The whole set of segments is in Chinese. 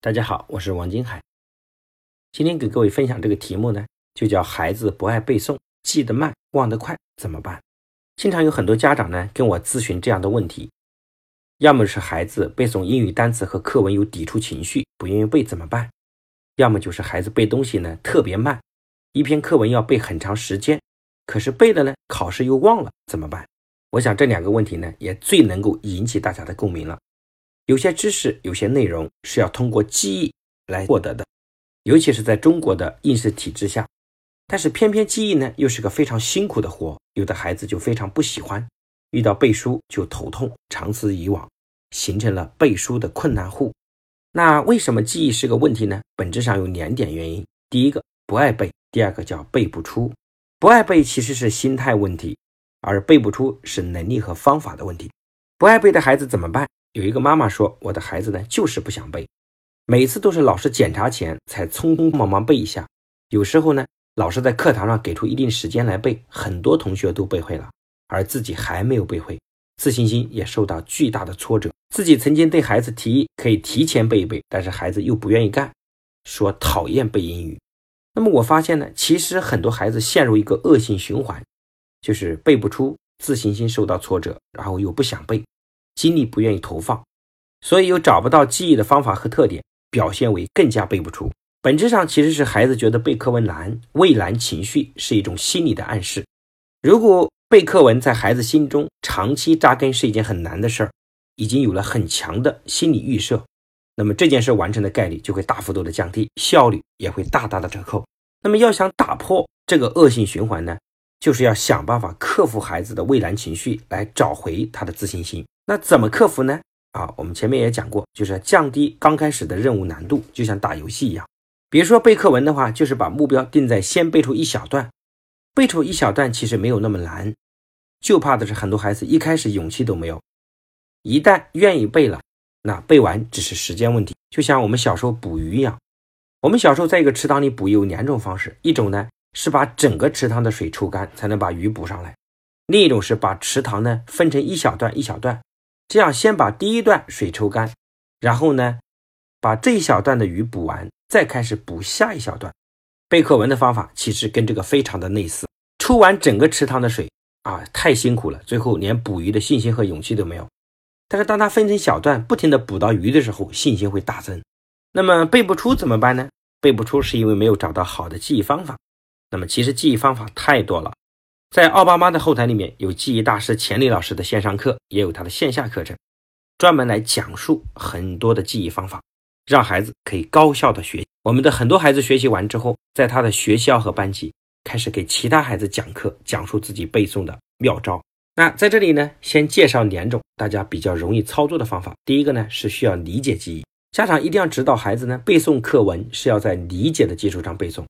大家好，我是王金海。今天给各位分享这个题目呢，就叫孩子不爱背诵，记得慢，忘得快，怎么办？经常有很多家长呢跟我咨询这样的问题，要么是孩子背诵英语单词和课文有抵触情绪，不愿意背怎么办？要么就是孩子背东西呢特别慢，一篇课文要背很长时间，可是背了呢，考试又忘了，怎么办？我想这两个问题呢，也最能够引起大家的共鸣了。有些知识、有些内容是要通过记忆来获得的，尤其是在中国的应试体制下。但是偏偏记忆呢，又是个非常辛苦的活，有的孩子就非常不喜欢，遇到背书就头痛，长此以往，形成了背书的困难户。那为什么记忆是个问题呢？本质上有两点原因：第一个不爱背，第二个叫背不出。不爱背其实是心态问题，而背不出是能力和方法的问题。不爱背的孩子怎么办？有一个妈妈说：“我的孩子呢，就是不想背，每次都是老师检查前才匆匆忙忙背一下。有时候呢，老师在课堂上给出一定时间来背，很多同学都背会了，而自己还没有背会，自信心也受到巨大的挫折。自己曾经对孩子提议可以提前背一背，但是孩子又不愿意干，说讨厌背英语。那么我发现呢，其实很多孩子陷入一个恶性循环，就是背不出，自信心受到挫折，然后又不想背。”精力不愿意投放，所以又找不到记忆的方法和特点，表现为更加背不出。本质上其实是孩子觉得背课文难，畏难情绪是一种心理的暗示。如果背课文在孩子心中长期扎根是一件很难的事儿，已经有了很强的心理预设，那么这件事完成的概率就会大幅度的降低，效率也会大大的折扣。那么要想打破这个恶性循环呢，就是要想办法克服孩子的畏难情绪，来找回他的自信心。那怎么克服呢？啊，我们前面也讲过，就是降低刚开始的任务难度，就像打游戏一样。比如说背课文的话，就是把目标定在先背出一小段，背出一小段其实没有那么难，就怕的是很多孩子一开始勇气都没有，一旦愿意背了，那背完只是时间问题。就像我们小时候捕鱼一样，我们小时候在一个池塘里捕鱼有两种方式，一种呢是把整个池塘的水抽干才能把鱼捕上来，另一种是把池塘呢分成一小段一小段。这样，先把第一段水抽干，然后呢，把这一小段的鱼捕完，再开始捕下一小段。背课文的方法其实跟这个非常的类似。抽完整个池塘的水啊，太辛苦了，最后连捕鱼的信心和勇气都没有。但是当他分成小段，不停的捕到鱼的时候，信心会大增。那么背不出怎么办呢？背不出是因为没有找到好的记忆方法。那么其实记忆方法太多了。在奥巴马的后台里面有记忆大师钱理老师的线上课，也有他的线下课程，专门来讲述很多的记忆方法，让孩子可以高效的学。我们的很多孩子学习完之后，在他的学校和班级开始给其他孩子讲课，讲述自己背诵的妙招。那在这里呢，先介绍两种大家比较容易操作的方法。第一个呢是需要理解记忆，家长一定要指导孩子呢背诵课文是要在理解的基础上背诵，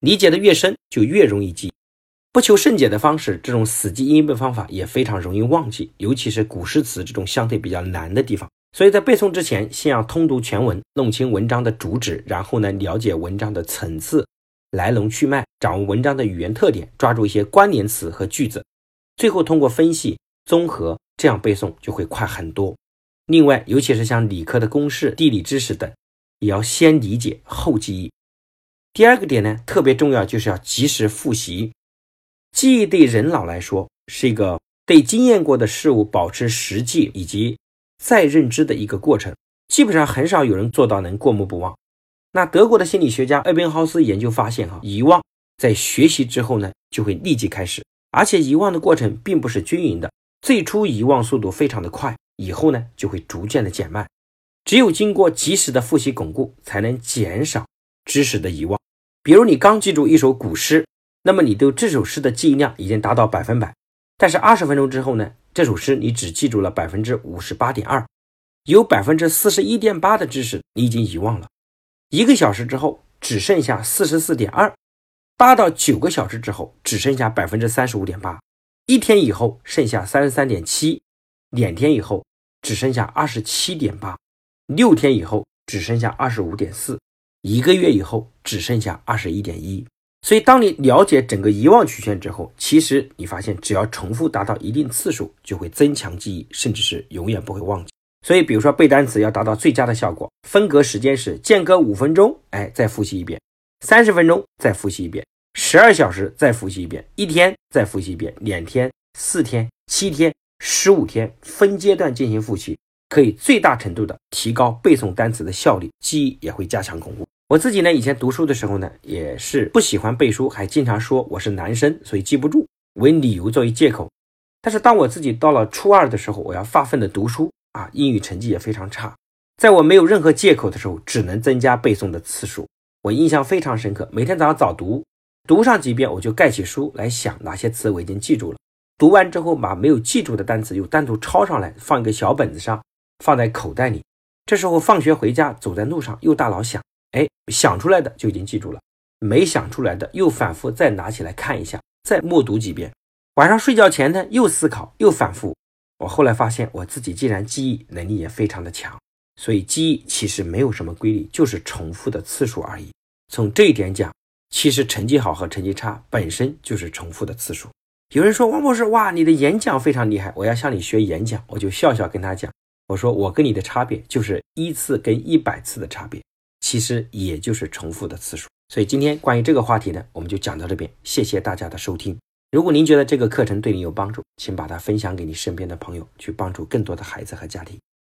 理解的越深就越容易记。不求甚解的方式，这种死记硬背方法也非常容易忘记，尤其是古诗词这种相对比较难的地方。所以在背诵之前，先要通读全文，弄清文章的主旨，然后呢，了解文章的层次、来龙去脉，掌握文章的语言特点，抓住一些关联词和句子，最后通过分析、综合，这样背诵就会快很多。另外，尤其是像理科的公式、地理知识等，也要先理解后记忆。第二个点呢，特别重要，就是要及时复习。记忆对人脑来说是一个对经验过的事物保持实际以及再认知的一个过程，基本上很少有人做到能过目不忘。那德国的心理学家艾宾浩斯研究发现，哈，遗忘在学习之后呢就会立即开始，而且遗忘的过程并不是均匀的，最初遗忘速度非常的快，以后呢就会逐渐的减慢。只有经过及时的复习巩固，才能减少知识的遗忘。比如你刚记住一首古诗。那么你对这首诗的记忆量已经达到百分百，但是二十分钟之后呢？这首诗你只记住了百分之五十八点二，有百分之四十一点八的知识你已经遗忘了。一个小时之后只剩下四十四点二，八到九个小时之后只剩下百分之三十五点八，一天以后剩下三十三点七，两天以后只剩下二十七点八，六天以后只剩下二十五点四，一个月以后只剩下二十一点一。所以，当你了解整个遗忘曲线之后，其实你发现，只要重复达到一定次数，就会增强记忆，甚至是永远不会忘记。所以，比如说背单词要达到最佳的效果，分隔时间是间隔五分钟，哎，再复习一遍；三十分钟再复习一遍；十二小时再复习一遍；一天再复习一遍；两天、四天、七天、十五天，分阶段进行复习，可以最大程度的提高背诵单词的效率，记忆也会加强巩固。我自己呢，以前读书的时候呢，也是不喜欢背书，还经常说我是男生，所以记不住，为理由作为借口。但是当我自己到了初二的时候，我要发奋的读书啊，英语成绩也非常差，在我没有任何借口的时候，只能增加背诵的次数。我印象非常深刻，每天早上早读，读上几遍，我就盖起书来想哪些词我已经记住了。读完之后，把没有记住的单词又单独抄上来，放一个小本子上，放在口袋里。这时候放学回家，走在路上又大脑想。哎，想出来的就已经记住了，没想出来的又反复再拿起来看一下，再默读几遍。晚上睡觉前呢，又思考又反复。我后来发现，我自己竟然记忆能力也非常的强。所以记忆其实没有什么规律，就是重复的次数而已。从这一点讲，其实成绩好和成绩差本身就是重复的次数。有人说王博士，哇，你的演讲非常厉害，我要向你学演讲。我就笑笑跟他讲，我说我跟你的差别就是一次跟一百次的差别。其实也就是重复的次数，所以今天关于这个话题呢，我们就讲到这边。谢谢大家的收听。如果您觉得这个课程对你有帮助，请把它分享给你身边的朋友，去帮助更多的孩子和家庭。